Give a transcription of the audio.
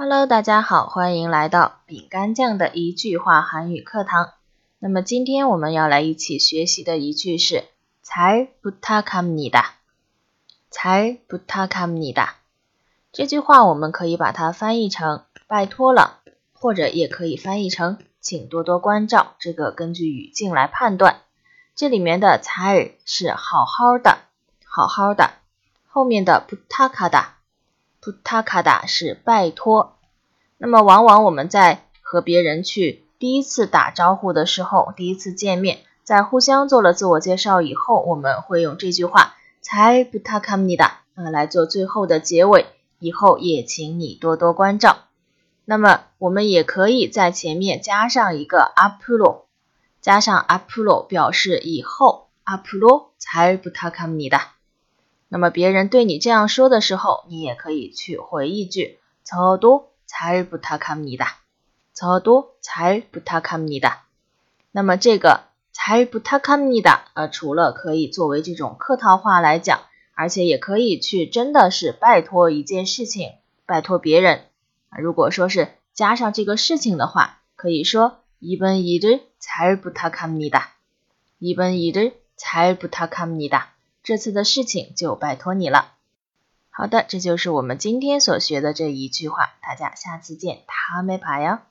Hello，大家好，欢迎来到饼干酱的一句话韩语课堂。那么今天我们要来一起学习的一句是“잘부탁합니다”。잘부탁합니다。这句话我们可以把它翻译成“拜托了”，或者也可以翻译成“请多多关照”。这个根据语境来判断。这里面的“잘”是好好的，好好的。后面的“부탁하다”。 布塔卡达是拜托，那么往往我们在和别人去第一次打招呼的时候，第一次见面，在互相做了自我介绍以后，我们会用这句话才布塔卡米达啊来做最后的结尾，以后也请你多多关照。那么我们也可以在前面加上一个阿普罗，加上阿普罗表示以后阿普罗才布塔卡米达。那么别人对你这样说的时候，你也可以去回一句“저도잘부탁합니 다”，“저도잘부탁합니 다”。那么这个“잘부탁합니 다”，呃，除了可以作为这种客套话来讲，而且也可以去真的是拜托一件事情，拜托别人。如果说是加上这个事情的话，可以说이번일을잘부탁합니 다， 이번일을잘부탁합니 다。 这次的事情就拜托你了。好的，这就是我们今天所学的这一句话。大家下次见，他没爬呀。